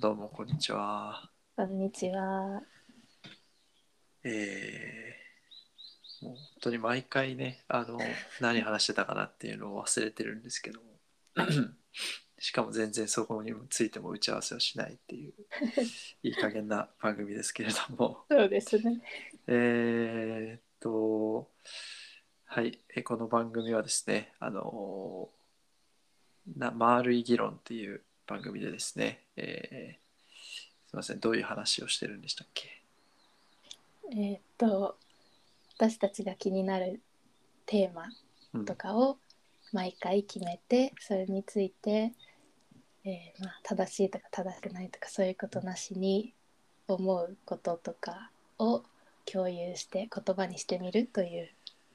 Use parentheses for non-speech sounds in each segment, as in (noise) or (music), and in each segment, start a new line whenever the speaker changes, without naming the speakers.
どうもこんにちは。
こんにちは。
えー、もう本当に毎回ね、あの、(laughs) 何話してたかなっていうのを忘れてるんですけども、(laughs) しかも全然そこについても打ち合わせをしないっていう、いい加減な番組ですけれども、
そうですね。
えーっと、はい、えこの番組はですね、あのな丸い議論っていう番組でですね、えーすいません、どういう話をしてるんでしたっけ？
えーっと私たちが気になるテーマ
うん
とかを毎回決めてそれについて、えーまあ、正しいとか正しくないとかそういうことなしに思うこととかを共有して言葉にしてみるという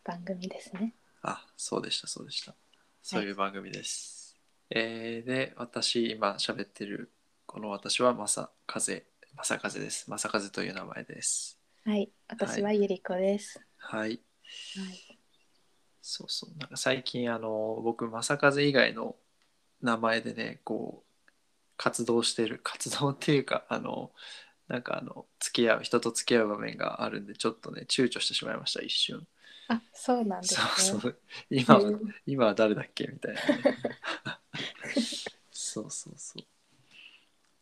番組ですね。
あ、そうでした、そうでした。そういう番組です。えーで、私、今喋ってる、この私は正風、正風です。正風という名前です。
はい、私はゆりこです。
はい。
はい、
そうそう。なんか最近、あの、僕、正風以外の名前でね、こう、活動してる、活動っていうか、あの、なんかあの、付き合う、人と付き合う場面があるんで、ちょっとね、躊躇してしまいました、一瞬。
あ、そうなんですね。
そうそう。今は
うん
今は誰だっけみたいなね、そうそうそう。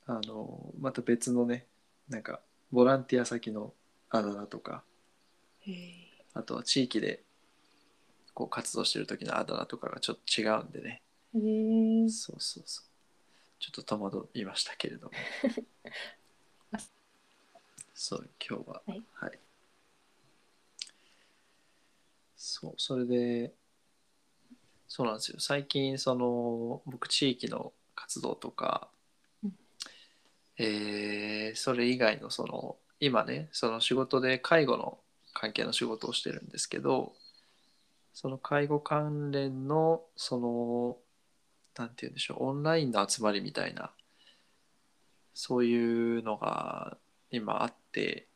あのまた別のねなんかボランティア先のあだ名とかあとは地域でこう活動してる時のあだ名とかがちょっと違うんでね。
へー
そうそうそう。ちょっと戸惑いましたけれども。(laughs) そう今日は。
はい、
はい、そうそれでそうなんですよ。最近その僕地域の活動とか、
うん。
えーそれ以外のその今ねその仕事で介護の関係の仕事をしてるんですけどその介護関連のそのなんて言うんでしょうオンラインの集まりみたいなそういうのが今あって、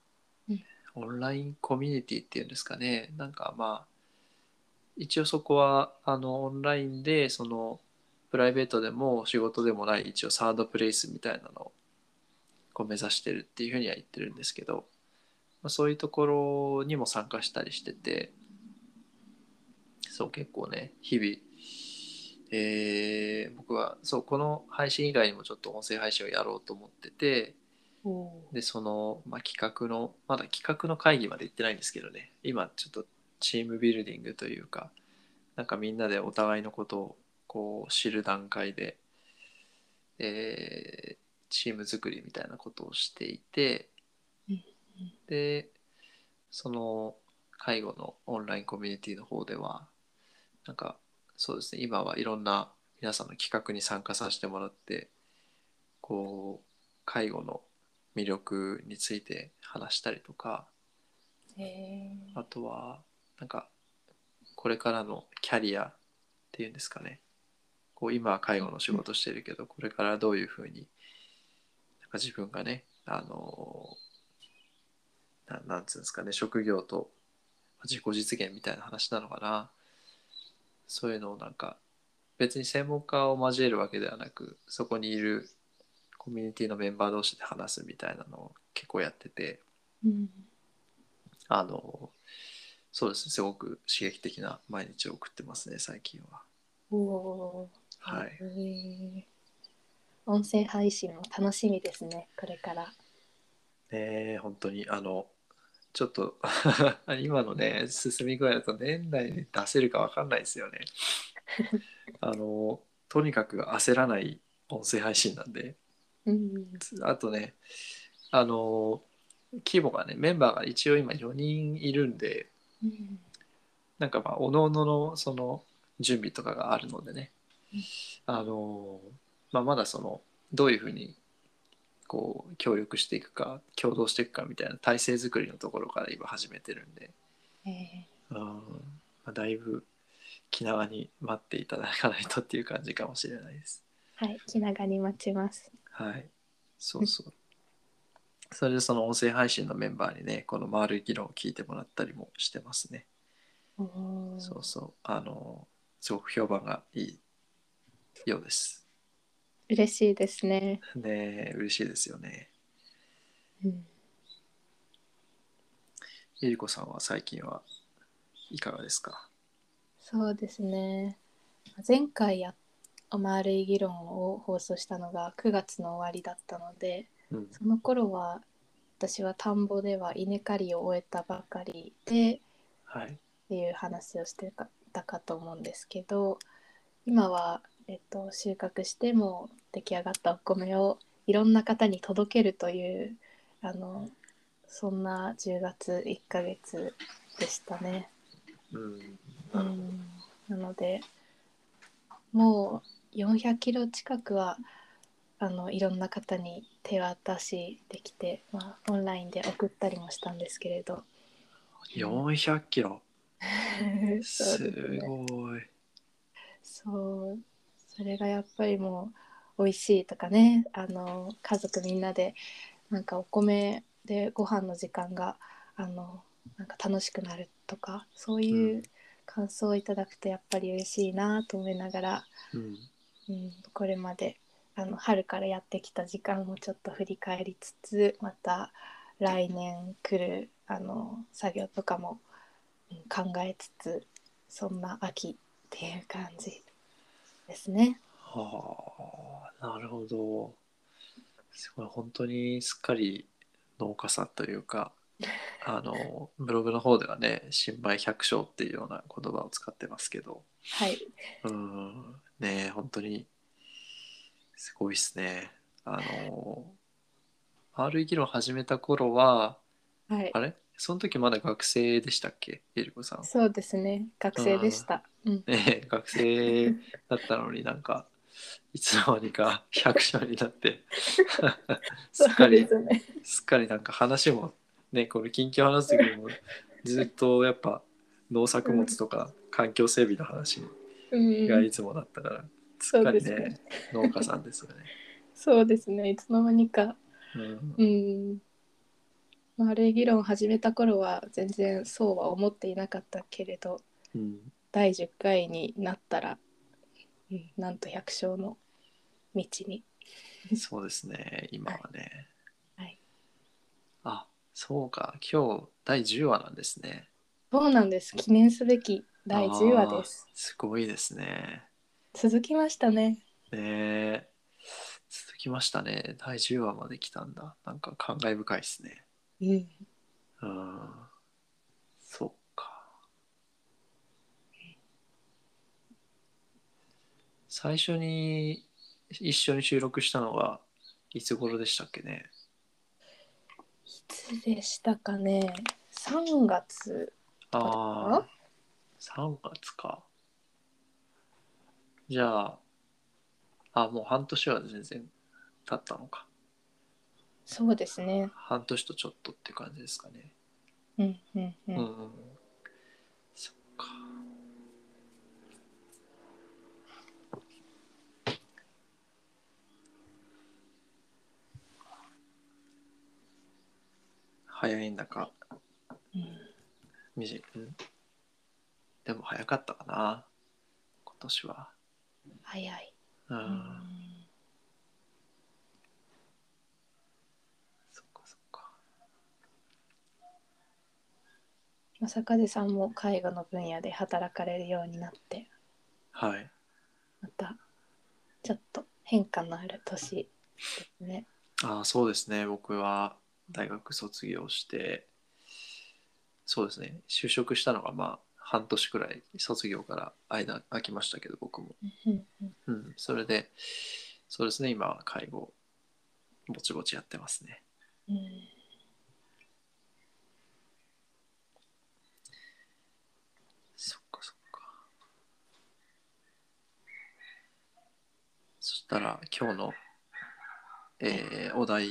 うん。
オンラインコミュニティっていうんですかね。なんかまあ一応そこはあのオンラインでそのプライベートでも仕事でもない一応サードプレイスみたいなのをこう目指してるっていうふうには言ってるんですけど、まあ、そういうところにも参加したりしててそう結構ね日々えー僕はそうこの配信以外にもちょっと音声配信をやろうと思っててでその、まあ、企画のまだ企画の会議まで行ってないんですけどね今ちょっとチームビルディングというかなんかみんなでお互いのことをこう知る段階で、えーチーム作りみたいなことをしていてでその介護のオンラインコミュニティの方ではなんかそうですね今はいろんな皆さんの企画に参加させてもらってこう介護の魅力について話したりとか
へー。
あとはなんかこれからのキャリアっていうんですかねこう今は介護の仕事してるけどこれからどういうふうになんか自分がねあのななんつうんですかね職業と自己実現みたいな話なのかな。そういうのをなんか別に専門家を交えるわけではなくそこにいるコミュニティのメンバー同士で話すみたいなのを結構やってて
うん。
あのそうですねすごく刺激的な毎日を送ってますね最近は。
おー
はい。
音声配信も楽しみですねこれから。
ねえ本当に。あのちょっと (laughs) 今のね進み具合だと年内に出せるか分かんないですよね。(laughs) あのとにかく焦らない音声配信なんで。
うん
あとねあの規模がねメンバーが一応今4人いるんで。
うん。
なんかまあおのののその準備とかがあるのでね。
うん
あの、まあ、まだそのどういうふうにこう協力していくか共同していくかみたいな体制作りのところから今始めてるんで、
え
うんまあ、だいぶ気長に待っていただかないとっていう感じかもしれないです。
ーはい気長に待ちます
はい、そうそう。それでその音声配信のメンバーにねこの丸い議論を聞いてもらったりもしてますね。そうそうあのすごく評判がいいようです。
嬉しいですね。
ねえ嬉しいですよね。
うん、
ゆりこさんは最近はいかがですか？
そうですね。前回や丸い議論を放送したのが9月の終わりだったので、
うん
その頃は私は田んぼでは稲刈りを終えたばかりでっ
はい。
ていう話をしてたかと思うんですけど今は、えっと、収穫しても出来上がったお米をいろんな方に届けるというあのそんな10月1ヶ月でしたね。
うん。
うん、なのでもう400キロ近くはあのいろんな方に手渡しできて、まあ、オンラインで送ったりもしたんですけれど
400キロ。(laughs) すごい。
そうそれがやっぱりもう美味しいとかねあの家族みんなでなんかお米でご飯の時間があのなんか楽しくなるとかそういう感想をいただくとやっぱり嬉しいなと思いながら、
うん。
うん、これまであの春からやってきた時間をちょっと振り返りつつまた来年来るあの作業とかも、うん考えつつそんな秋っていう感じですね。
はあ、なるほど。すごい、本当にすっかり農家さんというか、(laughs) あの、ブログの方ではね、新米百姓っていうような言葉を使ってますけど、
はい、
うん、ねえ本当にすごいですね。あの、RE 議論始めた頃は、
はい
あ、れ？その時まだ学生でしたっけ？ゆりこさん。
そうですね。学生でした。うん、
ねえ学生だったのになんかいつの間にか百姓になって。(laughs) すっかり
そうですね。
すっかりなんか話もねこれ近況話す時もずっとやっぱ農作物とか環境整備の話
うん。
がいつもだったから、すっかりね
そうですね。
農家さんですよね。(laughs)
そうですね。いつの間にか。
うん。
うん。まあ、あれ議論始めた頃は全然そうは思っていなかったけれど
うん
第10回になったら、うん、なんと百姓の道に。
そうですね今はね。
はい、
あそうか今日第10話なんですね。
そうなんです記念すべき第10話です。
すごいですね。
続きましたね。
ねえ続きましたね第10話まで来たんだなんか感慨深いですね
うん、
うんそっか。最初に一緒に収録したのはいつ頃でしたっけね？
いつでしたかね？3月
ああ3月か。じゃああもう半年は全然経ったのか
そうですね。
半年とちょっとって感じですかね。
うんうんう。
うんん。そっか。早いんだか。
うん。
みじうん。でも早かったかな。今年は。
早い。
うん、
うん
そっかそっか
正風さんも介護の分野で働かれるようになって。
はい。
またちょっと変化のある年ですね。
ああそうですね。僕は大学卒業してそうですね。就職したのがまあ半年くらい卒業から間空きましたけど僕も。
うん
それでそうですね。今は介護ぼちぼちやってますね。
うん
そっかそっかそしたら今日のえーお題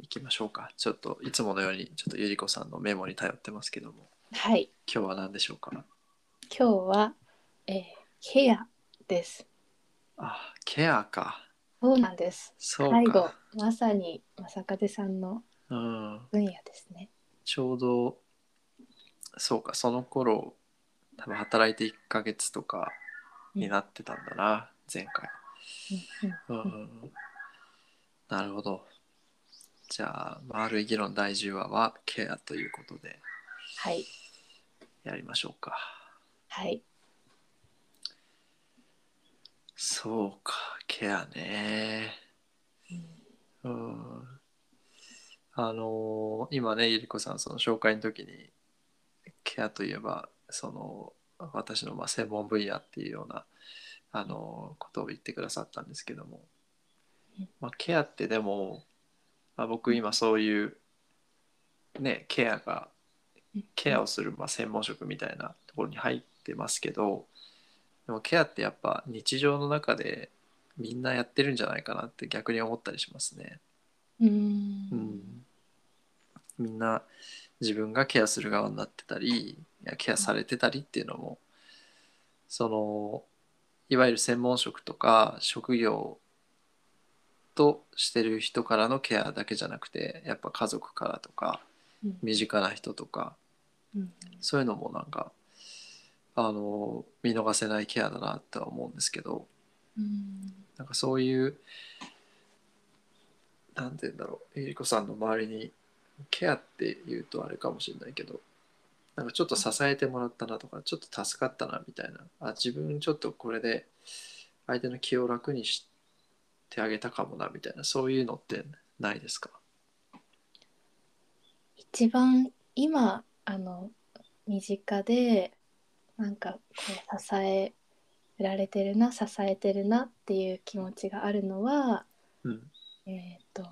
いきましょうか。ちょっといつものようにちょっとゆりこさんのメモに頼ってますけども。
はい。
今日は何でしょうか？
今日は、えーケアです。
あケアか。
そうなんです。
そう
介護
か、
まさに正風さんの
うん、
分野ですね。
ちょうどそうかその頃多分働いて1ヶ月とかになってたんだな前回
うん
なるほど。じゃあ、丸い議論第10話はケアということで
はい
やりましょうか。
はい
そうか、ケアね。うん。あのー今ね、ゆりこさん、その紹介の時に、ケアといえば、その、私のまあ専門分野っていうような、あのーことを言ってくださったんですけども。
うん、
まあ、ケアってでも、まあ、僕今そういう、ね、ケアが、ケアをするまあ専門職みたいなところに入ってますけど、でもケアってやっぱ日常の中でみんなやってるんじゃないかなって逆に思ったりしますね。
うん。
うん、みんな自分がケアする側になってたりいやケアされてたりっていうのもそのいわゆる専門職とか職業としてる人からのケアだけじゃなくてやっぱ家族からとか
うん。
身近な人とか
うん。
そういうのもなんかあの見逃せないケアだなとは思うんですけど
うん。
なんかそういうなんて言うんだろうゆり子さんの周りにケアって言うとあれかもしれないけどなんかちょっと支えてもらったなとかちょっと助かったなみたいな。あ自分ちょっとこれで相手の気を楽にしてあげたかもなみたいな。そういうのってないですか？
一番今あの身近でなんかこう支えられてるな支えてるなっていう気持ちがあるのは
うん。
えっ、と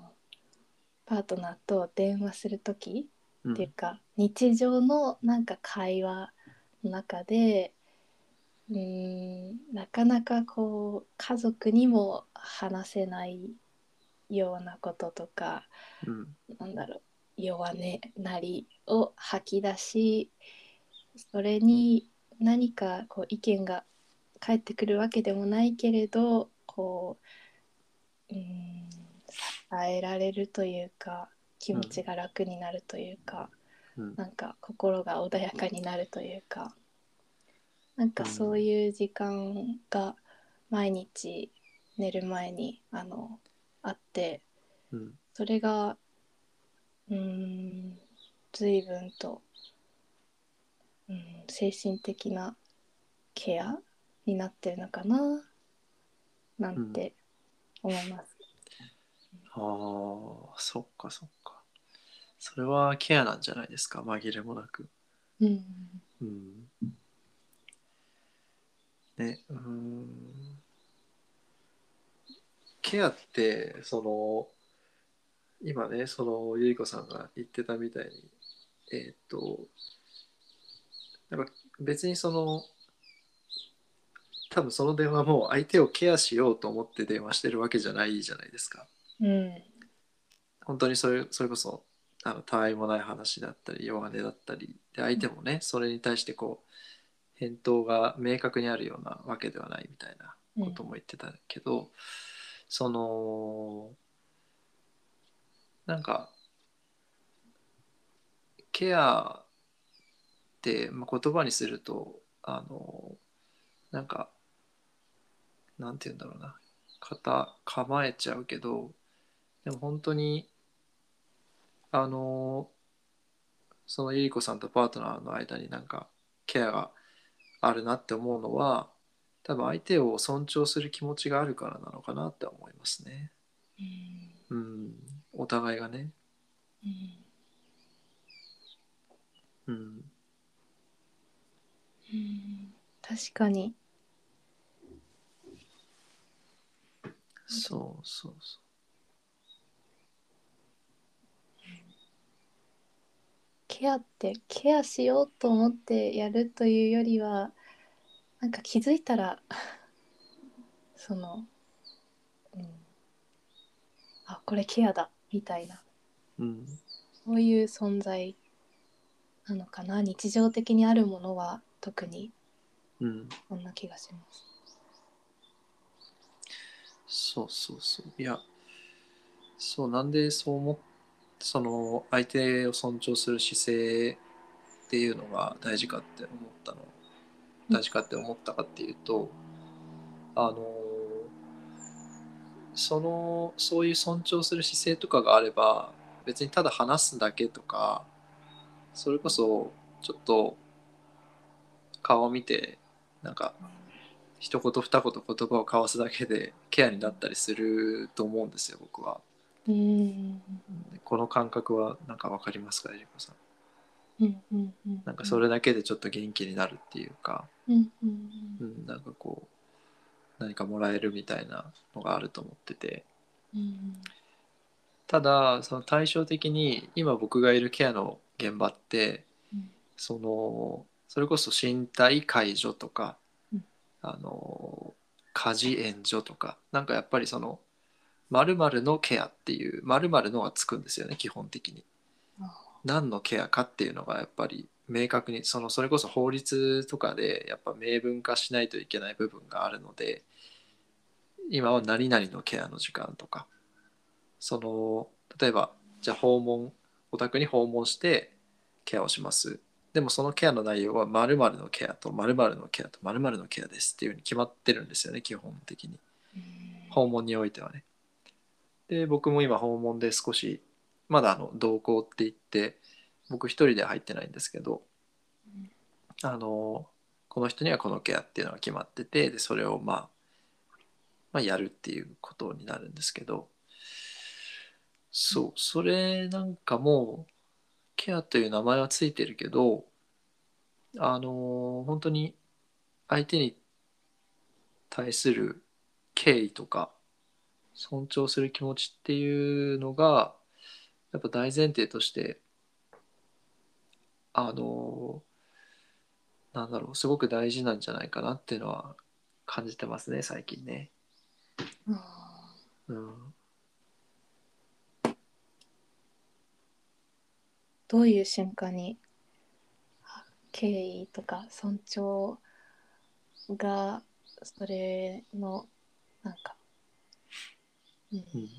パートナーと電話する時
うん
っていうか、日常のなんか会話の中でうーんなかなかこう家族にも話せないようなこととか
うん。
なんだろう弱音なりを吐き出しそれに何かこう意見が返ってくるわけでもないけれどこううーん支えられるというか気持ちが楽になるというか、
うん。
なんか心が穏やかになるというかなんかそういう時間が毎日寝る前にあのあって
うん。
それがうーん随分と、うん、精神的なケアになってるのかななんて思います。
ああそっかそっか。それはケアなんじゃないですか？紛れもなく。
うん。
うん。ねうーん。ケアってその今ねそのゆり子さんが言ってたみたいにえーっとなんか別にその多分その電話も相手をケアしようと思って電話してるわけじゃないじゃないですか
うん。
本当にそれそれこそあのたわいもない話だったり弱音だったりで相手もねそれに対してこう返答が明確にあるようなわけではないみたいなことも言ってたけど、そのなんかケアって、まあ、言葉にするとあのなんかなんて言うんだろうな。肩構えちゃうけどでも本当にあのそのゆり子さんとパートナーの間になんかケアがあるなって思うのは多分相手を尊重する気持ちがあるからなのかなって思いますね。
うん。
うん、お互いがね。
うん。
うん、
うん。確かに。
そうそうそ
ケアってケアしようと思ってやるというよりはなんか気づいたら (laughs) その、うん、あこれケアだみたいな
う。うん、
そういう存在なのかな日常的にあるものは特に
うん、
そんな気がします。
そうそうそう。いや、そう、なんでそう思っその相手を尊重する姿勢っていうのが大事かって思ったの大事かって思ったかっていうとあのそのそういう尊重する姿勢とかがあれば別にただ話すだけとかそれこそちょっと顔を見てなんか一言二言言葉を交わすだけでケアになったりすると思うんですよ僕は。
うん。
この感覚はなんかわかりますかエリコさん？
うんうんうん
なんかそれだけでちょっと元気になるっていうか、
うんうん
うん、なんかこう何かもらえるみたいなのがあると思ってて。
うん。
ただその対照的に今僕がいるケアの現場って
うん。
そのそれこそ身体介助とか、
うん。
あの家事援助とかなんかやっぱりその〇〇のケアっていう〇〇のがつくんですよね基本的に。
あ
何のケアかっていうのがやっぱり明確にそのそれこそ法律とかでやっぱ明文化しないといけない部分があるので今は何々のケアの時間とか。その例えばじゃあ訪問お宅に訪問してケアをします。でもそのケアの内容は〇〇のケアと〇〇のケアと〇〇のケアですっていうふうに決まってるんですよね基本的に。訪問においてはねで僕も今訪問で少しまだあの同行って言って僕一人で入ってないんですけどあのこの人にはこのケアっていうのが決まっててでそれをまあ、まあ、やるっていうことになるんですけどそうそれなんかもうケアという名前はついてるけどあの本当に相手に対する敬意とか尊重する気持ちっていうのがやっぱ大前提としてあのなんだろうすごく大事なんじゃないかなっていうのは感じてますね最近ね。
あ
うん、
どういう瞬間にあ敬意とか尊重がそれのなんか、うん。
うん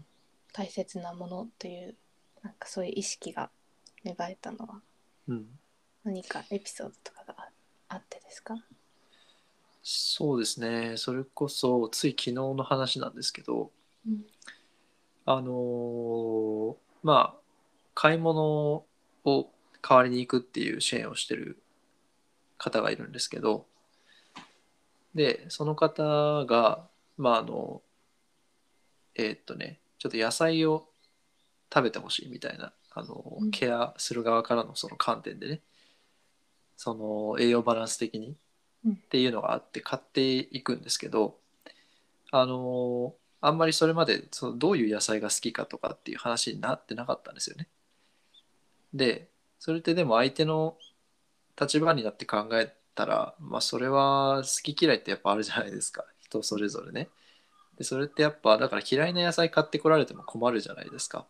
大切なものというなんかそういう意識が芽生えたのは
うん、
何かエピソードとかがああってですか？
そうですね。それこそつい昨日の話なんですけど
うん。
あのーまあ買い物を代わりに行くっていう支援をしてる方がいるんですけどでその方がまああのえーっとねちょっと野菜を食べてほしいみたいなあの、
うん
ケアする側からのその観点でねその栄養バランス的に
うん
っていうのがあって買っていくんですけどあのあんまりそれまでそのどういう野菜が好きかとかっていう話になってなかったんですよね。でそれってでも相手の立場になって考えたら、まあ、それは好き嫌いってやっぱあるじゃないですか人それぞれね。でそれってやっぱだから嫌いな野菜買ってこられても困るじゃないですか。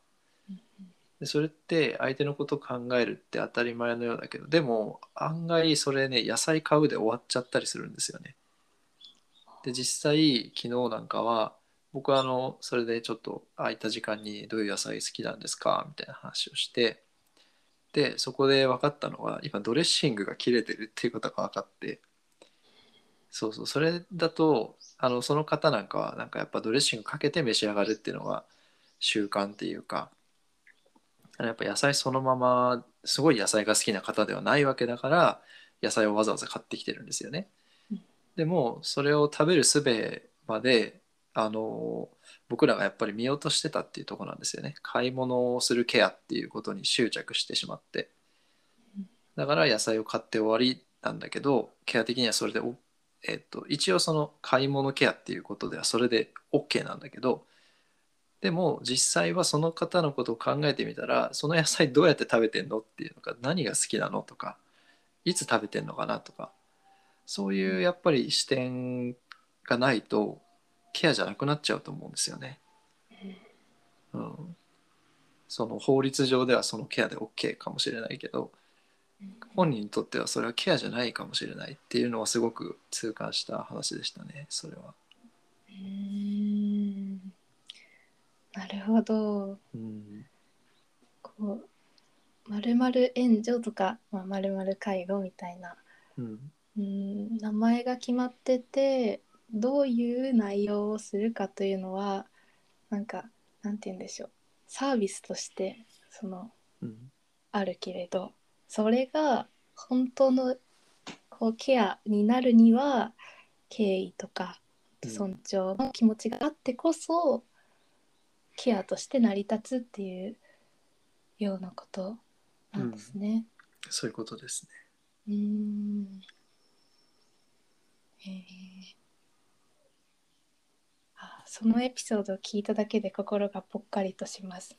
でそれって相手のこと考えるって当たり前のようだけどでも案外それね野菜買うで終わっちゃったりするんですよね。で実際昨日なんかは僕はあのそれでちょっと空いた時間にどういう野菜好きなんですか？みたいな話をしてでそこで分かったのは今ドレッシングが切れてるっていうことが分かってそうそうそれだとあのその方なんかはなんかやっぱドレッシングかけて召し上がるっていうのが習慣っていうかやっぱ野菜そのまますごい野菜が好きな方ではないわけだから野菜をわざわざ買ってきてるんですよね。
うん
でもそれを食べる術まであの僕らがやっぱり見落としてたっていうところなんですよね。買い物をするケアっていうことに執着してしまって
うん。
だから野菜を買って終わりなんだけどケア的にはそれでおえっと、一応その買い物ケアっていうことではそれで OK なんだけどでも実際はその方のことを考えてみたらその野菜どうやって食べてんのっていうのか何が好きなのとかいつ食べてんのかなとかそういうやっぱり視点がないとケアじゃなくなっちゃうと思うんですよね。うん、その法律上ではそのケアで OK かもしれないけど本人にとってはそれはケアじゃないかもしれないっていうのはすごく痛感した話でしたねそれは。
うーん。なるほど。
うん。
こうまるまる援助とかまるまる介護みたいな。
うん。
うん名前が決まっててどういう内容をするかというのはなんかなんて言うんでしょう。サービスとしてその
うん。
あるけれどそれが本当のこうケアになるには敬意とか
うん
尊重の気持ちがあってこそ、ケアとして成り立つっていうようなことなんですね。
そういうことですね。
うーんへえあそのエピソードを聞いただけで心がぽっかりとします。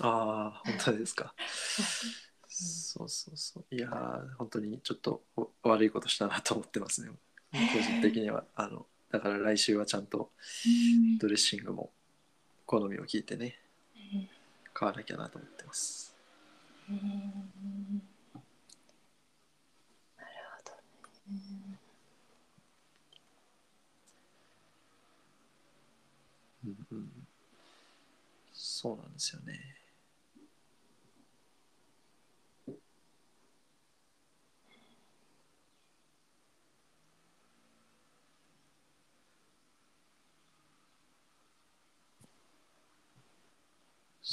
ああ、本当ですか。(laughs) そうそうそう。いやー、本当にちょっとお悪いことしたなと思ってますね。個人的には。あの、だから来週はちゃんと
うん
ドレッシングも好みを聞いてね、
うん
買わなきゃなと思ってます。
うんなるほどね。
うんうん。そうなんですよね。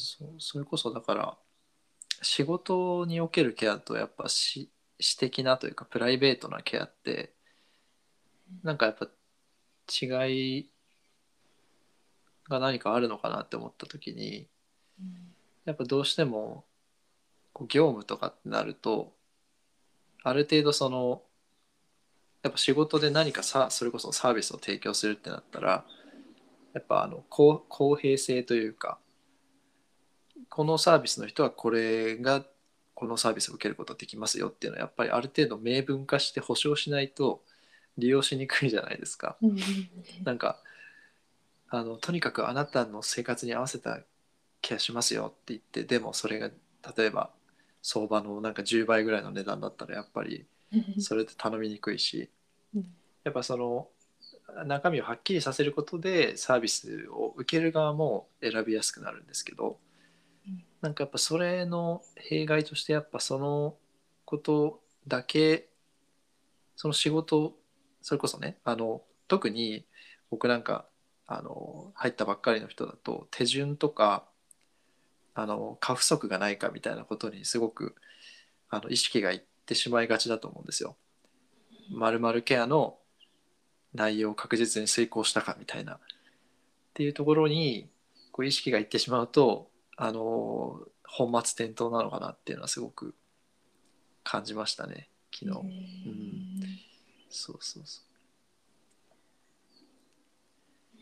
そうそれこそだから仕事におけるケアとやっぱし私的なというかプライベートなケアってなんかやっぱ違いが何かあるのかなって思った時にやっぱどうしてもこう業務とかってなるとある程度そのやっぱ仕事で何かさそれこそサービスを提供するってなったらやっぱあの公公平性というかこのサービスの人はこれがこのサービスを受けることができますよっていうのはやっぱりある程度明文化して保証しないと利用しにくいじゃないですか。
うん
なんかあのとにかくあなたの生活に合わせたケアしますよって言ってでもそれが例えば相場のなんか10倍ぐらいの値段だったらやっぱりそれって頼みにくいし
うん。
やっぱその中身をはっきりさせることでサービスを受ける側も選びやすくなるんですけど
うん
なんかやっぱそれの弊害としてやっぱそのことだけその仕事それこそねあの特に僕なんかあの入ったばっかりの人だと手順とかあの過不足がないかみたいなことにすごくあの意識がいってしまいがちだと思うんですよ。まるケアの内容を確実に遂行したかみたいなっていうところにこう意識がいってしまうとあの本末転倒なのかなっていうのはすごく感じましたね昨日。
うん
そうそうそ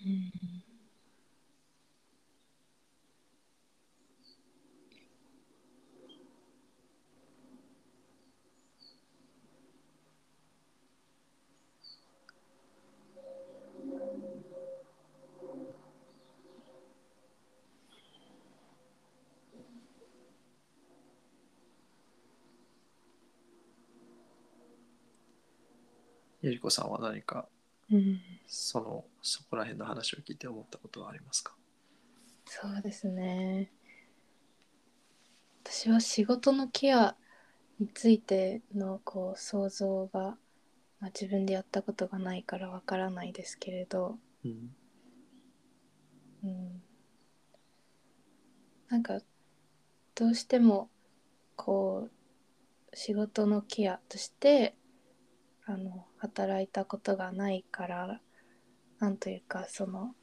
う。
うん
ゆりこさんは何か
うん
そのそこら辺の話を聞いて思ったことはありますか？
そうですね。私は仕事のケアについてのこう想像が、まあ、自分でやったことがないからわからないですけれど、
うん。
うん、なんかどうしてもこう仕事のケアとしてあの働いたことがないからなんというかその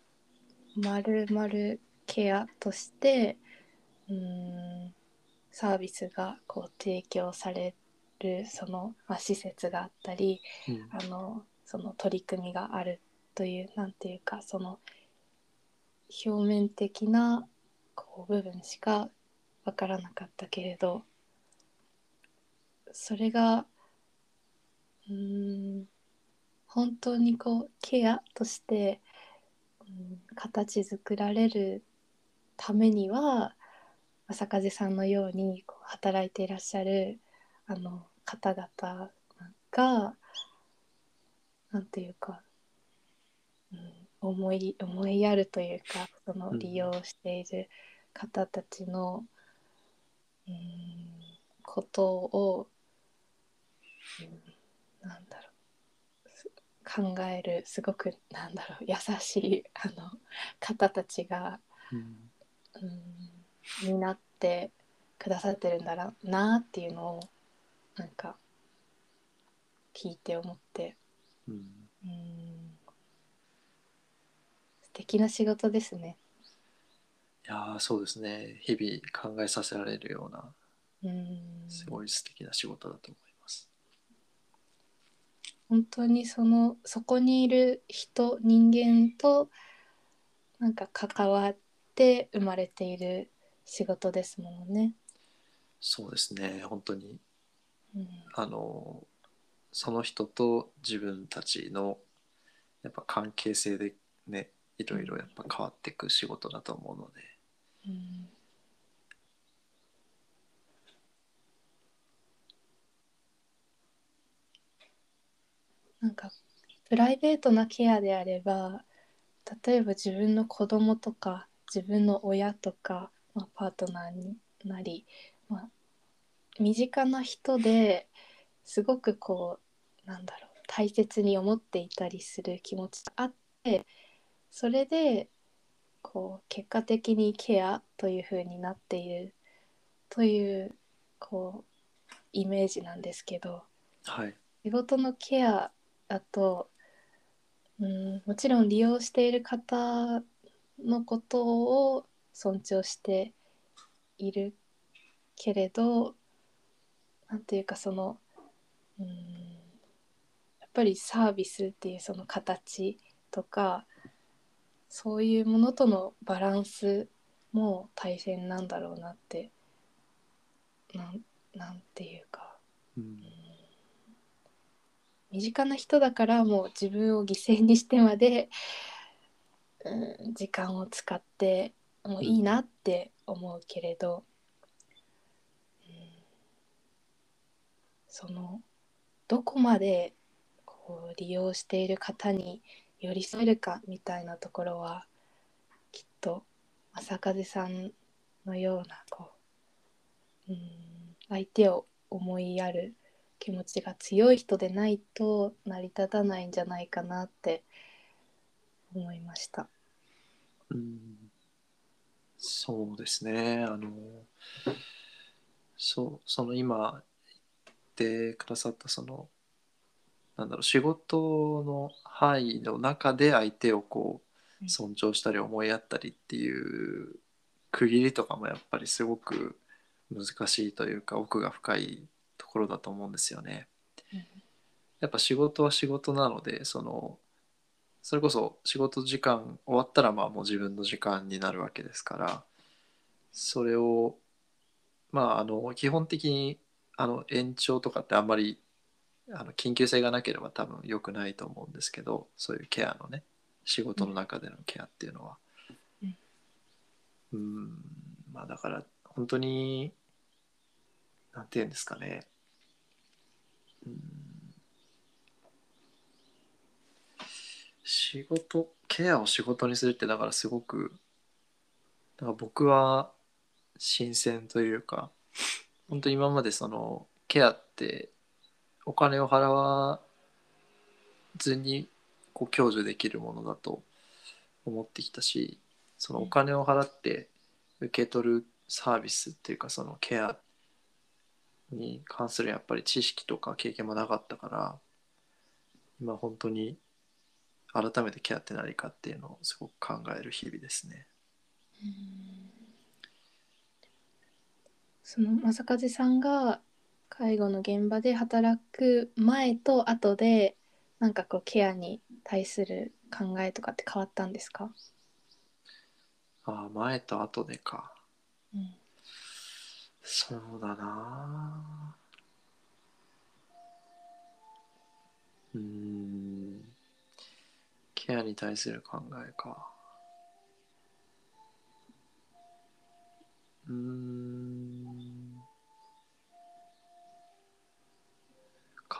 まるまるケアとしてうんサービスがこう提供されるその、まあ、施設があったり
うん。
あのその取り組みがあるというなんていうかその表面的なこう部分しか分からなかったけれどそれがうん。本当にこうケアとして、うん、形作られるためには朝風さんのようにこう働いていらっしゃるあの方々がなんていうか、うん、思い思いやるというかその利用している方たちの、うん、ことを、うん、なんだろう。す考えるすごくなんだろう。優しいあの方たちが
うん
うん、になってくださってるんだろうなっていうのをなんか聞いて思って、
うん。
うん、素敵な仕事ですね。
いやーそうですね。日々考えさせられるような
うん、
すごい素敵な仕事だと思います。
本当にそのそこにいる人人間となんか関わって生まれている仕事ですもんね。
そうですね。本当に。
うん。
あのその人と自分たちのやっぱ関係性でねいろいろやっぱ変わっていく仕事だと思うので。
うんなんかプライベートなケアであれば例えば自分の子供とか自分の親とか、まあ、パートナーになり、まあ、身近な人ですごくこうなんだろう大切に思っていたりする気持ちがあってそれでこう結果的にケアという風になっているというこうイメージなんですけど
はい。
仕事のケアだとうんもちろん利用している方のことを尊重しているけれどなんていうかそのうんやっぱりサービスっていうその形とかそういうものとのバランスも大変なんだろうなってなんなんていうか。
うん。
身近な人だからもう自分を犠牲にしてまで、うん、時間を使ってもういいなって思うけれど、うんそのどこまでこう利用している方に寄り添えるかみたいなところはきっと正風さんのようなこう、うん、相手を思いやる気持ちが強い人でないと成り立たないんじゃないかなって思いました。
うんそうですねあのそうその今言ってくださったそのなんだろう仕事の範囲の中で相手をこ
う
尊重したり思いやったりっていう区切りとかもやっぱりすごく難しいというか奥が深いところだと思うんですよね。
うん。
やっぱ仕事は仕事なのでそのそれこそ仕事時間終わったらまあもう自分の時間になるわけですからそれをまああの基本的にあの延長とかってあんまりあの緊急性がなければ多分良くないと思うんですけどそういうケアのね仕事の中でのケアっていうのは。
うん。
うん。まあだから本当になんて言うんですかね。うん仕事ケアを仕事にするってだからすごくだから僕は新鮮というか本当今までそのケアってお金を払わずにこう享受できるものだと思ってきたしそのお金を払って受け取るサービスっていうかそのケアに関するやっぱり知識とか経験もなかったから今本当に改めてケアって何かっていうのをすごく考える日々ですね。
その正和さんが介護の現場で働く前と後でなんかこうケアに対する考えとかって変わったんですか、
ああ前と後でか。
うん
そうだな。うん。ケアに対する考えか。うん。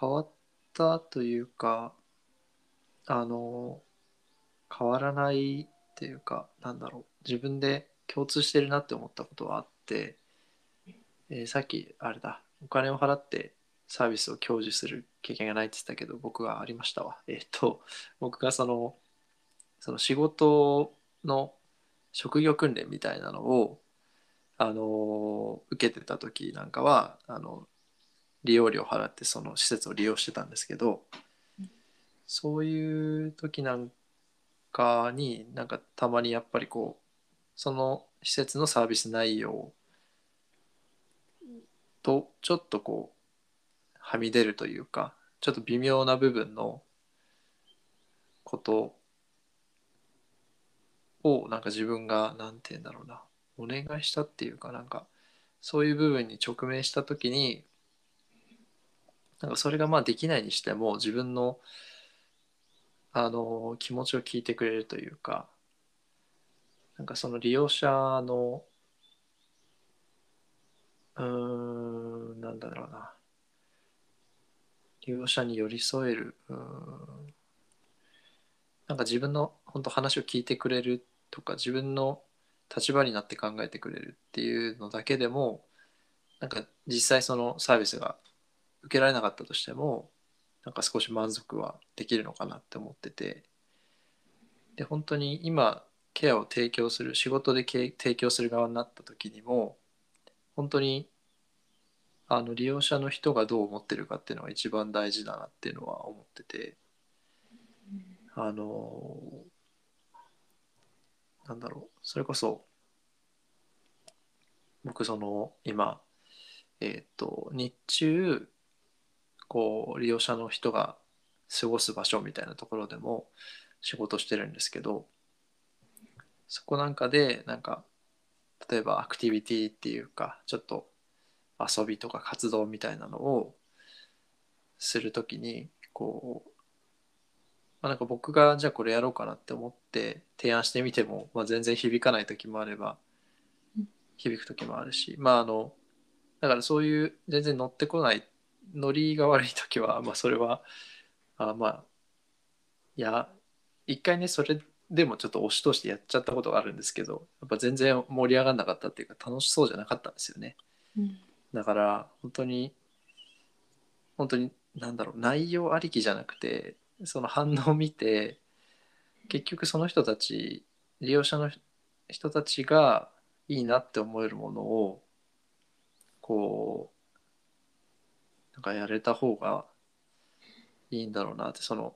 変わったというかあの変わらないっていうかなんだろう。自分で共通してるなって思ったことはあって、えーさっきあれだ。お金を払ってサービスを享受する経験がないって言ってたけど僕はありましたわ。えっ、と僕がそのその仕事の職業訓練みたいなのをあの受けてた時なんかはあの利用料払ってその施設を利用してたんですけど、そういう時なんかになんかたまにやっぱりこうその施設のサービス内容とちょっとこうはみ出るというかちょっと微妙な部分のことをなんか自分がなんて言うんだろうな。お願いしたっていうかなんかそういう部分に直面した時になんかそれがまあできないにしても自分のあの気持ちを聞いてくれるというかなんかその利用者のうんなんだろうな。利用者に寄り添える。うん。なんか自分の本当話を聞いてくれるとか自分の立場になって考えてくれるっていうのだけでもなんか実際そのサービスが受けられなかったとしてもなんか少し満足はできるのかなって思ってて。で本当に今ケアを提供する仕事で提供する側になった時にも本当にあの利用者の人がどう思ってるかっていうのが一番大事だなっていうのは思っててあのなんだろうそれこそ僕その今えっ、と日中こう利用者の人が過ごす場所みたいなところでも仕事してるんですけどそこなんかでなんか例えばアクティビティっていうかちょっと遊びとか活動みたいなのをするときにこう、まあ、なんか僕がじゃあこれやろうかなって思って提案してみても、まあ、全然響かない時もあれば響く時もあるしまああのだからそういう全然乗ってこないノリが悪い時は、まあ、それはあまあいや一回ねそれでもちょっと押し通してやっちゃったことがあるんですけどやっぱ全然盛り上がんなかったっていうか楽しそうじゃなかったんですよね。
うん。
だから本当に本当になんだろう内容ありきじゃなくてその反応を見て結局その人たち利用者の人たちがいいなって思えるものをこうなんかやれた方がいいんだろうなってその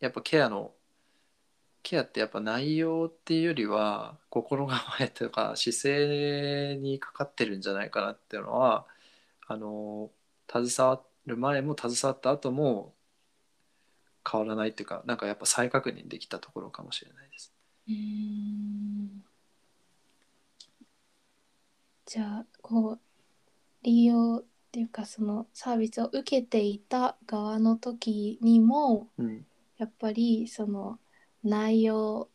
やっぱケアのケアってやっぱ内容っていうよりは心構えとか姿勢にかかってるんじゃないかなっていうのはあの携わる前も携わった後も変わらないっていうかなんかやっぱ再確認できたところかもしれないです。
うーんじゃあこう利用っていうかそのサービスを受けていた側の時にも
うん、
やっぱりその内容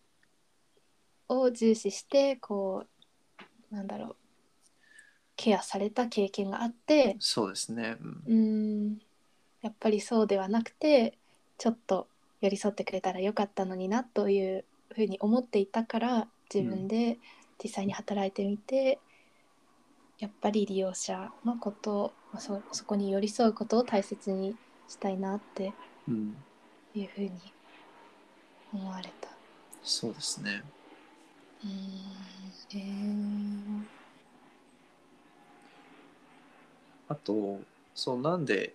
を重視してこうなんだろうケアされた経験があって
そうですね。うん。
ん。やっぱりそうではなくてちょっと寄り添ってくれたらよかったのになというふうに思っていたから自分で実際に働いてみて、やっぱり利用者のことまあそそこに寄り添うことを大切にしたいなって
うん、
いうふうに思われた。
そうですね。
うーんえー
あとそうなんで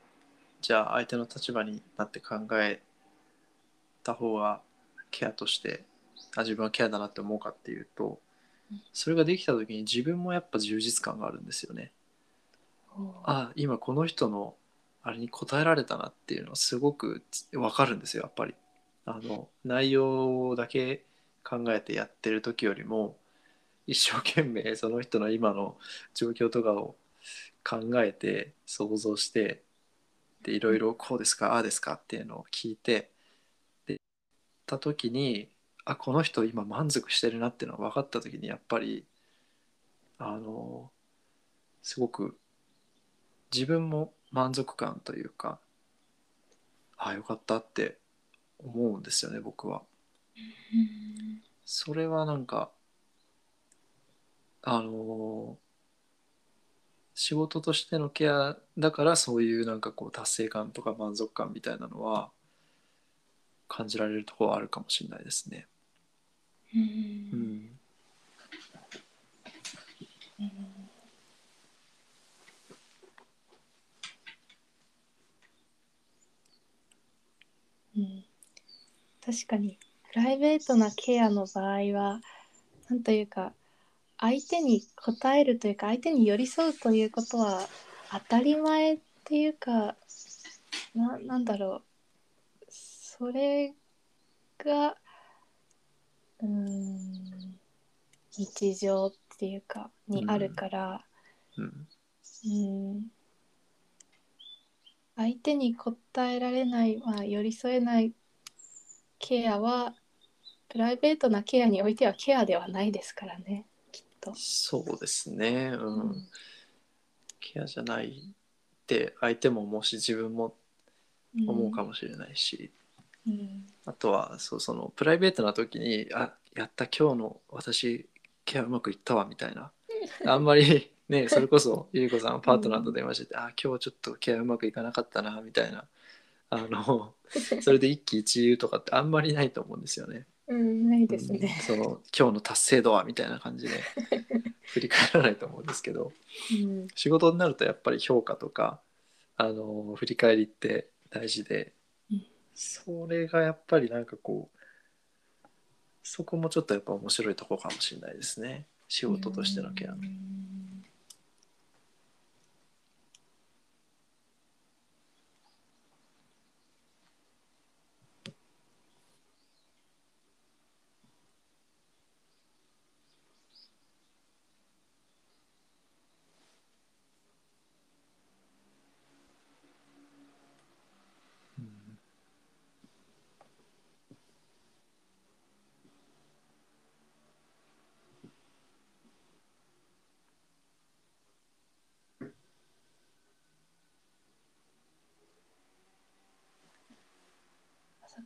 じゃあ相手の立場になって考えた方がケアとしてあ自分はケアだなって思うかっていうと
うん
それができた時に自分もやっぱ充実感があるんですよね。あ今この人のあれに応えられたなっていうのはすごく分かるんですよやっぱり。あの内容だけ考えてやってる時よりも一生懸命その人の今の状況とかを考えて想像してでいろいろこうですかああですかっていうのを聞いてでた時にあこの人今満足してるなっていうのが分かった時にやっぱりあのすごく自分も満足感というかああよかったって思うんですよね僕は。
うん
それはなんかあの仕事としてのケアだからそういうなんかこう達成感とか満足感みたいなのは感じられるところはあるかもしれないですね。
うん
うん、
確かに。プライベートなケアの場合はなんというか相手に応えるというか相手に寄り添うということは当たり前っていうかななんだろう。それがうーん日常っていうかにあるから、
うん。
うん、相手に応えられない、まあ、寄り添えないケアはプライベートなケアにおいてはケアではないですからねきっと。
そうですね。うん、
うん。
ケアじゃないって相手ももし自分も思うかもしれないし、
うん。
あとはそうそのプライベートな時に「あやった今日の私ケアうまくいったわ」みたいな。あんまりねそれこそ (laughs) ゆり子さんパートナーと電話してて「あ今日ちょっとケアうまくいかなかったな」みたいなあのそれで一喜一憂とかってあんまりないと思うんですよね。
うん、ないですね。
うんその今日の達成度はみたいな感じで (laughs) 振り返らないと思うんですけど。
うん。
仕事になるとやっぱり評価とかあの振り返りって大事で、
うん。
それがやっぱりなんかこうそこもちょっとやっぱ面白いところかもしれないですね。仕事としてのケア
うん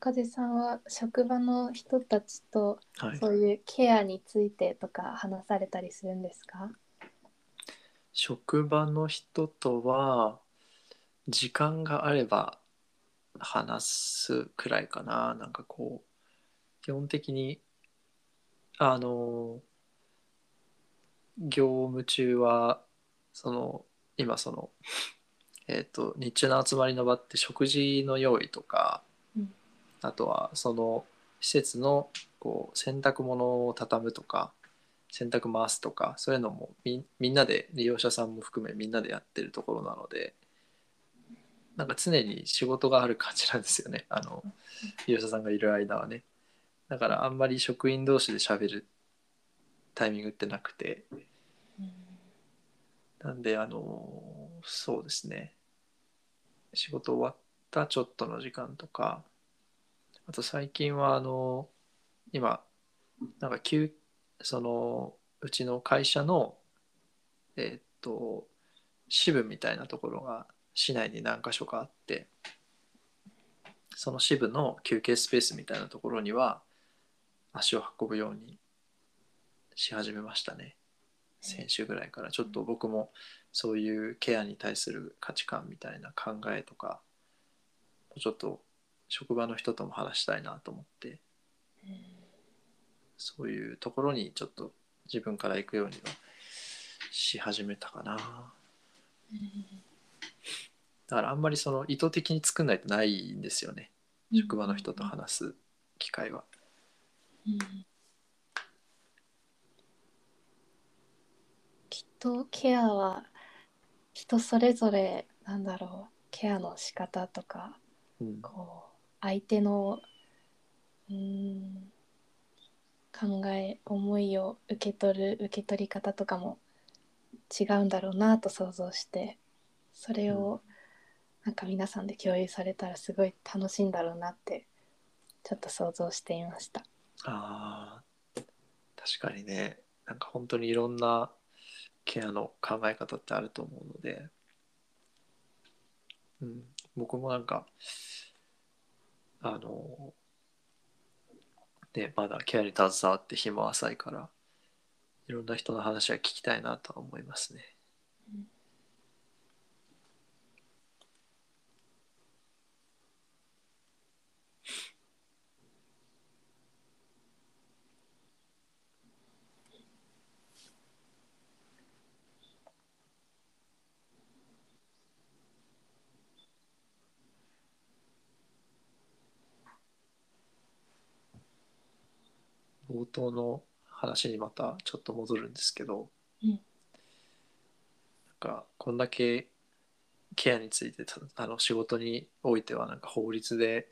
坂出さんは職場の人たちと
はい、
そういうケアについてとか話されたりするんですか？
職場の人とは時間があれば話すくらいかな。なんかこう基本的にあの業務中はその今そのえっ、と日中の集まりの場って食事の用意とか、
うん
あとはその施設のこう洗濯物を畳むとか洗濯回すとかそういうのもみみんなで利用者さんも含めみんなでやってるところなのでなんか常に仕事がある感じなんですよね。(laughs) あの利用者さんがいる間はね。だからあんまり職員同士で喋るタイミングってなくて。なんであのそうですね。仕事終わったちょっとの時間とかあと最近はあの今なんか休そのうちの会社のえーっと支部みたいなところが市内に何か所かあってその支部の休憩スペースみたいなところには足を運ぶようにし始めましたね。先週ぐらいから。ちょっと僕もそういうケアに対する価値観みたいな考えとかちょっと職場の人とも話したいなと思って。そういうところにちょっと自分から行くようにはし始めたかな。だからあんまりその意図的に作んないとないんですよね。職場の人と話す機会は。
うん。きっとケアは人それぞれなんだろう。ケアの仕方とか
うん。
こう相手のうーん考え思いを受け取る受け取り方とかも違うんだろうなと想像してそれをなんか皆さんで共有されたらすごい楽しいんだろうなってちょっと想像していました。
あー確かにね。なんか本当にいろんなケアの考え方ってあると思うので、うん、僕もなんかあのねまだケアに携わって日も浅いからいろんな人の話は聞きたいなとは思いますね。冒頭の話にまたちょっと戻るんですけど、
うん。
なんかこんだけケアについてたあの仕事においてはなんか法律で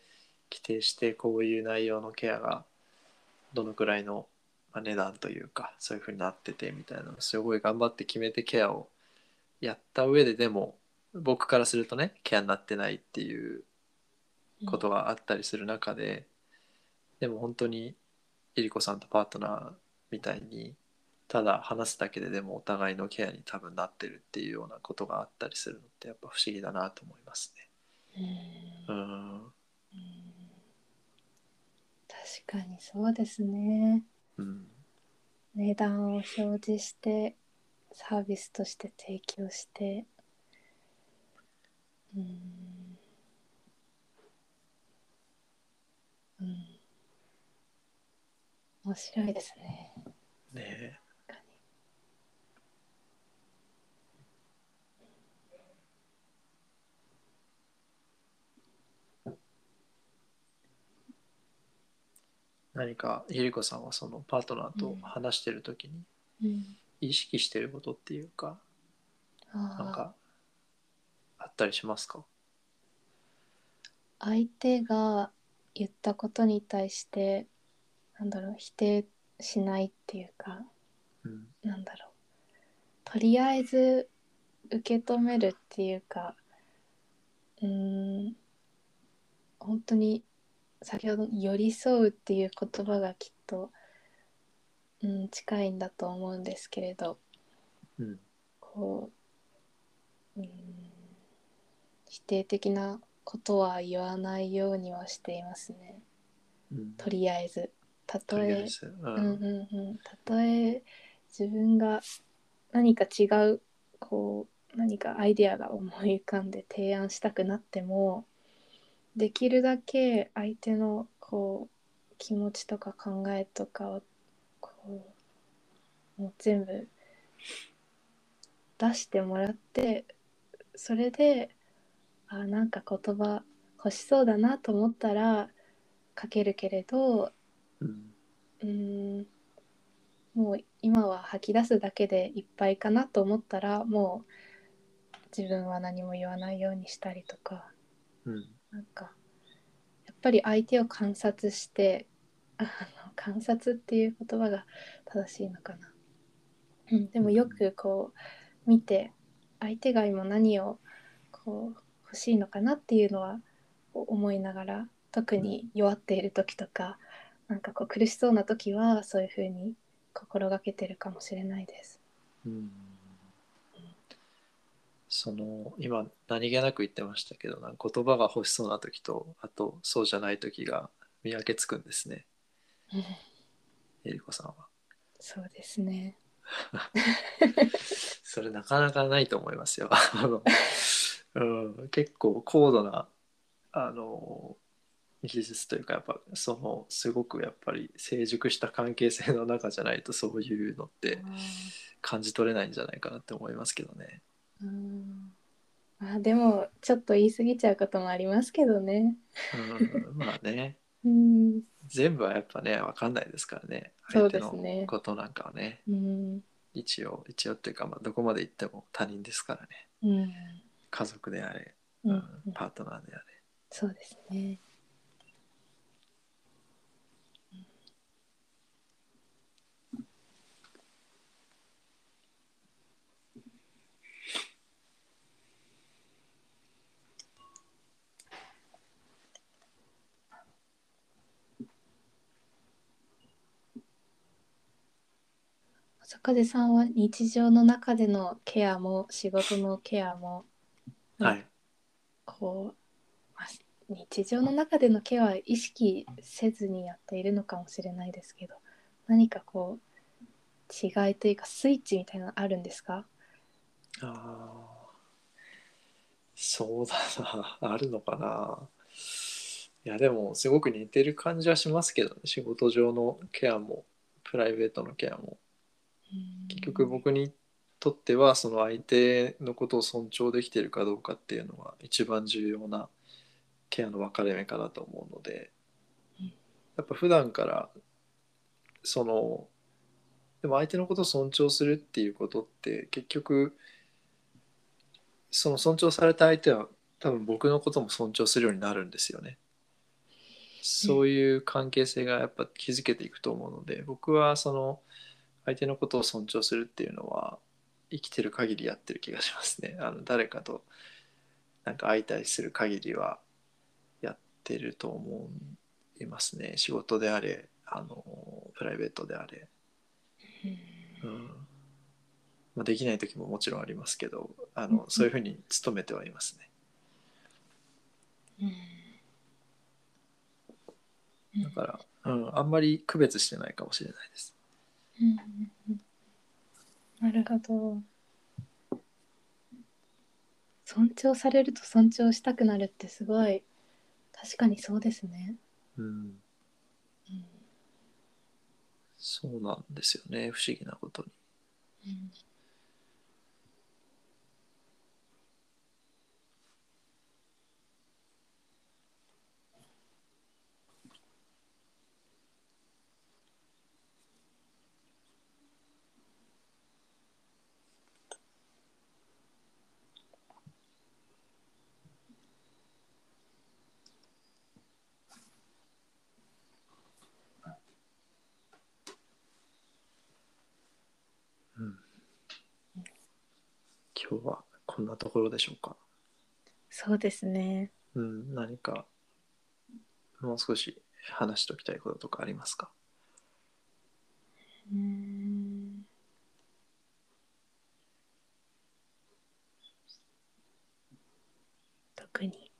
規定してこういう内容のケアがどのくらいのまあ値段というかそういうふうになっててみたいなすごい頑張って決めてケアをやった上ででも僕からするとねケアになってないっていうことがあったりする中で、でも本当にえりこさんとパートナーみたいにただ話すだけででもお互いのケアに多分なってるっていうようなことがあったりするのってやっぱ不思議だなと思いますね。
うん。確かにそうですね。
うん。
値段を表示してサービスとして提供して。うん。うん面白いですね。
ね。何かゆりこさんはそのパートナーと話してる時に
うん。
意識してることっていうか、なん
あ
かあったりしますか？
あ相手が言ったことに対してなんだろう否定しないっていうか
うん。
なんだろう。とりあえず受け止めるっていうかうーん本当に先ほどの寄り添うっていう言葉がきっと、うん、近いんだと思うんですけれど
うん。
こう、うん、否定的なことは言わないようにはしていますね。
うん。
とりあえずたとえ
う
うんんうんうん、たとえ自分が何か違うこう何かアイデアが思い浮かんで提案したくなってもできるだけ相手のこう気持ちとか考えとかをこうもう全部出してもらってそれであなんか言葉欲しそうだなと思ったらかけるけれど
うん。
うーんもう今は吐き出すだけでいっぱいかなと思ったらもう自分は何も言わないようにしたりとか
うん。
なんかやっぱり相手を観察してあの観察っていう言葉が正しいのかな、うん、でもよくこう見て相手が今何をこう欲しいのかなっていうのは思いながら特に弱っている時とかなんかこう苦しそうな時はそういうふうに心がけてるかもしれないです。
うんその今何気なく言ってましたけどな言葉が欲しそうな時とあとそうじゃない時が見分けつくんですね (laughs) えりこさんは
そうですね。(laughs)
それなかなかないと思いますよあの、うん、結構高度なあの技術というかやっぱそのすごくやっぱり成熟した関係性の中じゃないとそういうのって感じ取れないんじゃないかなって思いますけどね。
うん。まあでもちょっと言い過ぎちゃうこともありますけどね。
うん、まあね。(laughs)
うん、
全部はやっぱね分かんないですからね。相手のことなんかはね。
うん、
一応一応っていうか、まあ、どこまで行っても他人ですからね。
うん、
家族であれ、
う
うんん、パートナーであれ。
そうですね。坂出さんは日常の中でのケアも仕事のケアも
はい
こう、まあ日常の中でのケアは意識せずにやっているのかもしれないですけど何かこう違いというかスイッチみたいなのあるんですか？
ああ、そうだな、あるのかな。いや、でも、すごく似てる感じはしますけどね、仕事上のケアも、プライベートのケアも。結局、僕にとっては、その相手のことを尊重できているかどうかっていうのは、一番重要なケアの分かれ目かなと思うので
うん、
やっぱ普段から、そのでも相手のことを尊重するっていうことって結局その尊重された相手は多分僕のことも尊重するようになるんですよね。そういう関係性がやっぱ築けていくと思うので僕はその相手のことを尊重するっていうのは生きてる限りやってる気がしますね。(laughs) あの誰かとなんか相対する限りはやってると思いますね。仕事であれあのプライベートであれ。うんまあ、できない時ももちろんありますけどあのそういうふうに努めてはいますね。
うん
だから、うん、あんまり区別してないかもしれないです。
うんうんうんなるほど。尊重されると尊重したくなるってすごい確かにそうですね。
うん、
うん
そうなんですよね不思議なことに。
うん
今日はこんなところでしょうか？
そうですね。
うん、何かもう少し話しておきたいこととかありますか？
うん特に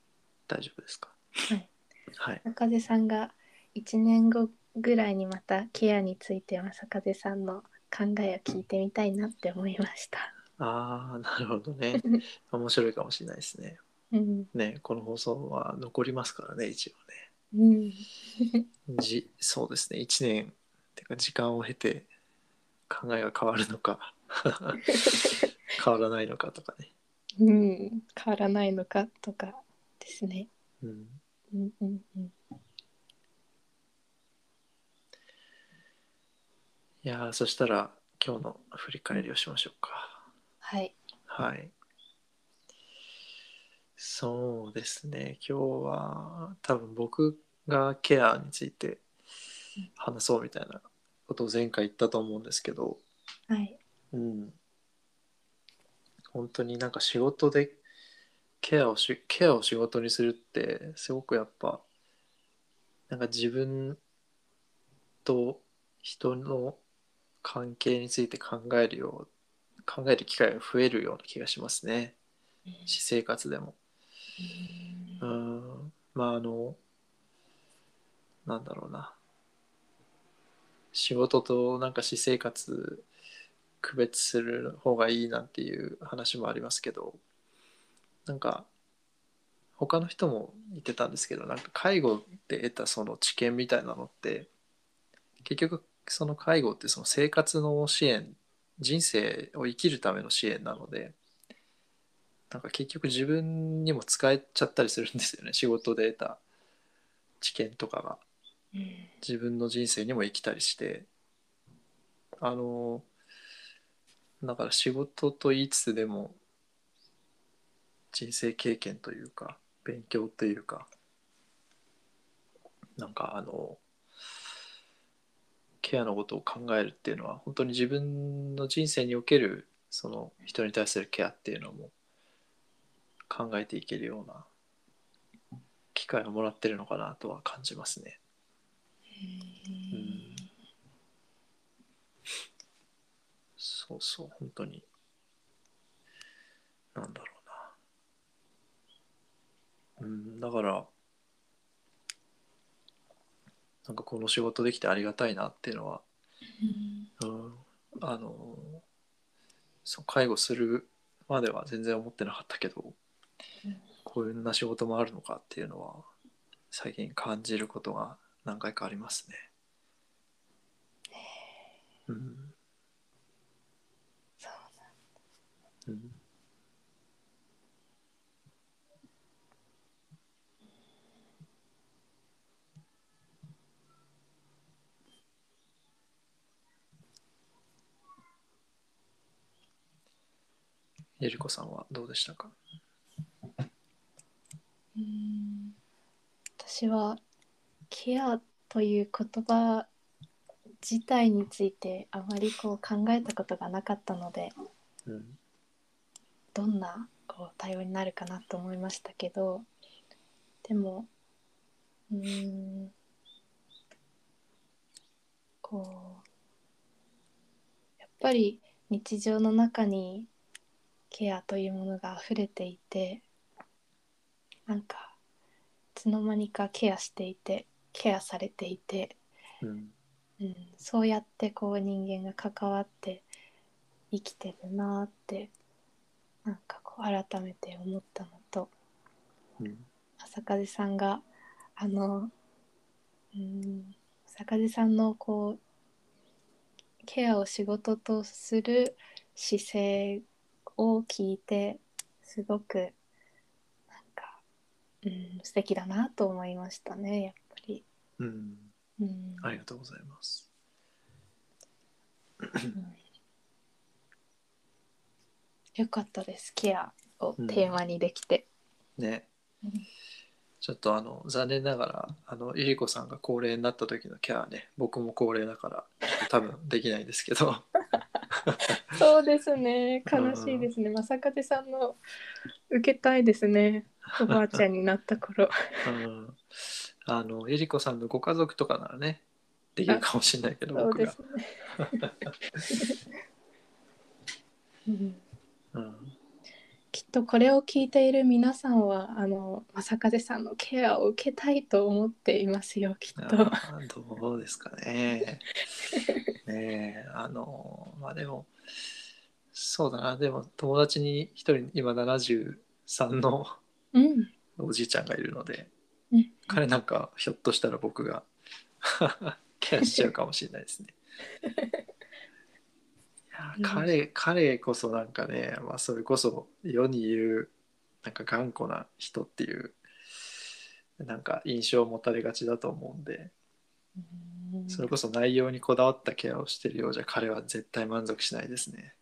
大丈夫ですか？
はい。
はい。
中出さんが1年後ぐらいにまたケアについて正風さんの考えを聞いてみたいなって思いました。
ああ、なるほどね。(laughs) 面白いかもしれないですね。
うん、
ね、この放送は残りますからね、一応
うん、
ね。じそうですね、1年ってか時間を経て考えが変わるのか (laughs) 変わらないのかとかね。
うん、変わらないのかとかですね。
うん、
うん、うん、うん。
いやーそしたら今日の振り返りをしましょうか。
はい。
はい。そうですね。今日は多分僕がケアについて話そうみたいなことを前回言ったと思うんですけど、
はい。
うん。本当になんか仕事でケアをしケアを仕事にするってすごくやっぱなんか自分と人の関係について考えるよう考える機会が増えるような気がしますね。私生活でも。うん。まああのなんだろうな。仕事となんか私生活区別する方がいいなんていう話もありますけどなんか他の人も言ってたんですけどなんか介護で得たその知見みたいなのって結局その介護ってその生活の支援人生を生きるための支援なのでなんか結局自分にも使えちゃったりするんですよね。仕事で得た知見とかが。自分の人生にも生きたりして。あのだから仕事と言いつつでも人生経験というか勉強というかなんかあのケアのことを考えるっていうのは本当に自分の人生におけるその人に対するケアっていうのも考えていけるような機会をもらってるのかなとは感じますね。うん。そうそう本当に。なんだろうな。うんだからなんかこの仕事できてありがたいなっていうのは、うん、あのそう介護するまでは全然思ってなかったけど、こういうな仕事もあるのかっていうのは最近感じることが何回かありますね。うん。
そう
うんゆりこさんはどうでしたか？
うん。私はケアという言葉自体についてあまりこう考えたことがなかったので
うん。
どんなこう対応になるかなと思いましたけどでもうーんこうやっぱり日常の中にケアというものが溢れていてなんかいつの間にかケアしていてケアされていて、
うん。
うん、そうやってこう人間が関わって生きてるなってなんかこう改めて思ったのと
うん。
朝風さんがあのうん朝風さんのこうケアを仕事とする姿勢を聞いてすごくなんか、うん、素敵だなと思いましたねやっぱり。
うん。
うん。
ありがとうございます。
うん。よかったですケアをテーマにできて。
ね。
うん。
ちょっとあの残念ながらあのゆりこさんが高齢になった時のケアはね僕も高齢だから多分できないんですけど (laughs)
そうですね。悲しいですね。正風さんの受けたいですね。おばあちゃんになった頃。
うん。あのゆりこさんのご家族とかならねできるかもしれないけど僕が
そうです、ね、(laughs) とこれを聞いている皆さんはあの正風さんのケアを受けたいと思っていますよきっと。
どうですかねねえあのまあでもそうだなでも友達に一人今73の
うん、
おじいちゃんがいるので
うん
彼なんかひょっとしたら僕が (laughs) ケアしちゃうかもしれないですね。彼彼こそなんかね、まあ、それこそ世に言うなんか頑固な人っていうなんか印象を持たれがちだと思うんでそれこそ内容にこだわったケアをしてるようじゃ彼は絶対満足しないですね。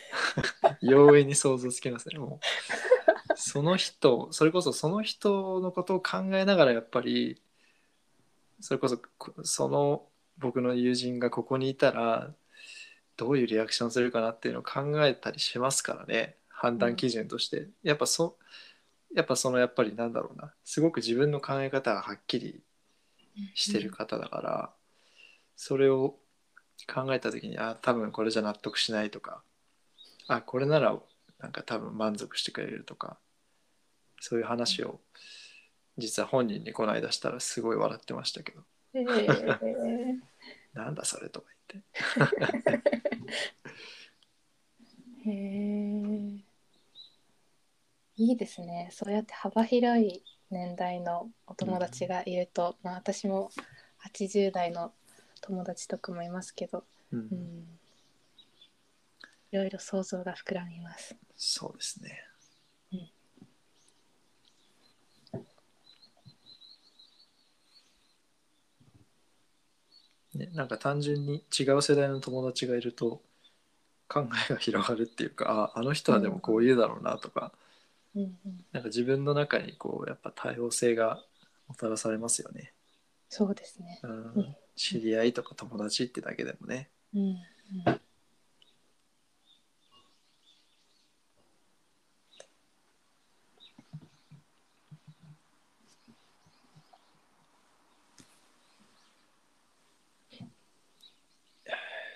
(laughs) 容易に想像つきますねもう。その人それこそその人のことを考えながらやっぱりそれこそこその僕の友人がここにいたらどういうリアクションするかなっていうのを考えたりしますからね。判断基準として、やっぱそやっぱそのやっぱりなんだろうな。すごく自分の考え方がはっきりしてる方だから、それを考えた時にあ多分これじゃ納得しないとかあこれならなんか多分満足してくれるとかそういう話を実は本人にこの間したらすごい笑ってましたけど。
えー。(laughs)
なんだそれとか
へえいいですね。そうやって幅広い年代のお友達がいると、まあ私も80代の友達とかもいますけど、
うん。
うん、いろいろ想像が膨らみます。
そうですねねなんか単純に違う世代の友達がいると考えが広がるっていうかああの人はでもこう言うだろうなとか、
うんうん、
なんか自分の中にこうやっぱ多様性がもたらされますよね、
そうですね。
うん
うん。
知り合いとか友達ってだけでもね。
うんうん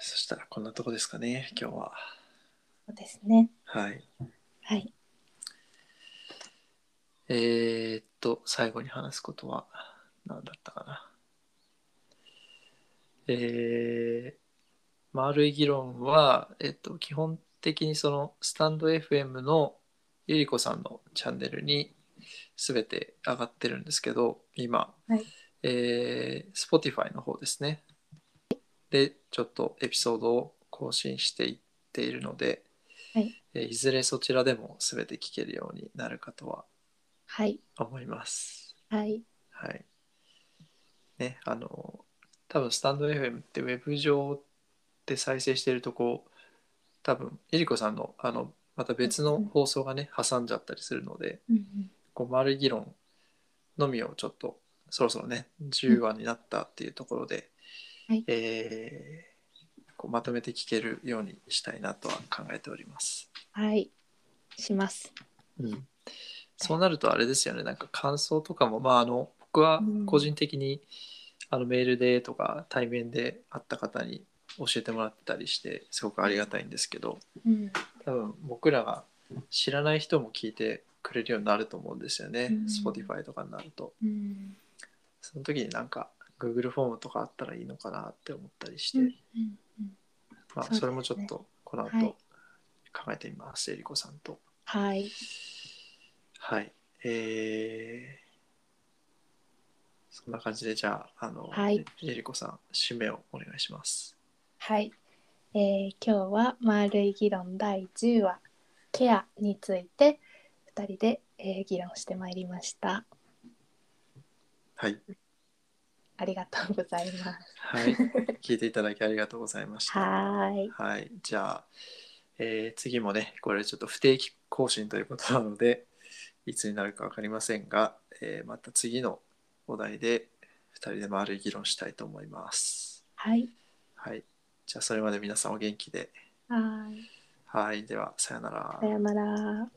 そしたらこんなとこですかね今日は。
そうですね。
はい。
はい。
えー、っと最後に話すことは何だったかな。えー、丸い議論は、えっと、基本的にそのスタンド FM のゆりこさんのチャンネルに全て上がってるんですけど今、
はい。
えー、Spotify の方ですねでちょっとエピソードを更新していっているので、
はい
えーいずれそちらでも全て聞けるようになるかとは
はい。
思います。
はい。
はい。ね、あの、多分スタンド FM ってウェブ上で再生してるとこ、多分、えりこさんのあのまた別の放送がね挟んじゃったりするので
うん
こう丸い議論のみをちょっとそろそろね10話になったっていうところで、
はい。
えーこうまとめて聞けるようにしたいなとは考えております。
はい。します。
うん、そうなるとあれですよね。なんか感想とかもまああの僕は
うん。
個人的に、あのメールでとか対面で会った方に教えてもらったりしてすごくありがたいんですけど
うん。
多分僕らが知らない人も聞いてくれるようになると思うんですよね、
うん。
Spotify とかになると。
うん。
その時になんか Google フォームとかあったらいいのかなって思ったりして、
うんうん
まあ、
そうですね
それもちょっとこの後
はい
考えてみます、えりこさんと。
はい
はい。えー、そんな感じで、じゃあ、あの、
はい
えりこさん、締めをお願いします。
はい、えー今日は丸い議論第10話ケアについて2人で、えー議論してまいりました
はい。
ありがとうございます
はい。聞いていただきありがとうございました。
はーい
はい。じゃあ、えー次もね、これちょっと不定期更新ということなので、いつになるか分かりませんが、えーまた次のお題で2人で丸い議論したいと思います。
はい
はい。じゃあ、それまで皆さんお元気で。
はーい
はい。では、さよなら
さ。よなら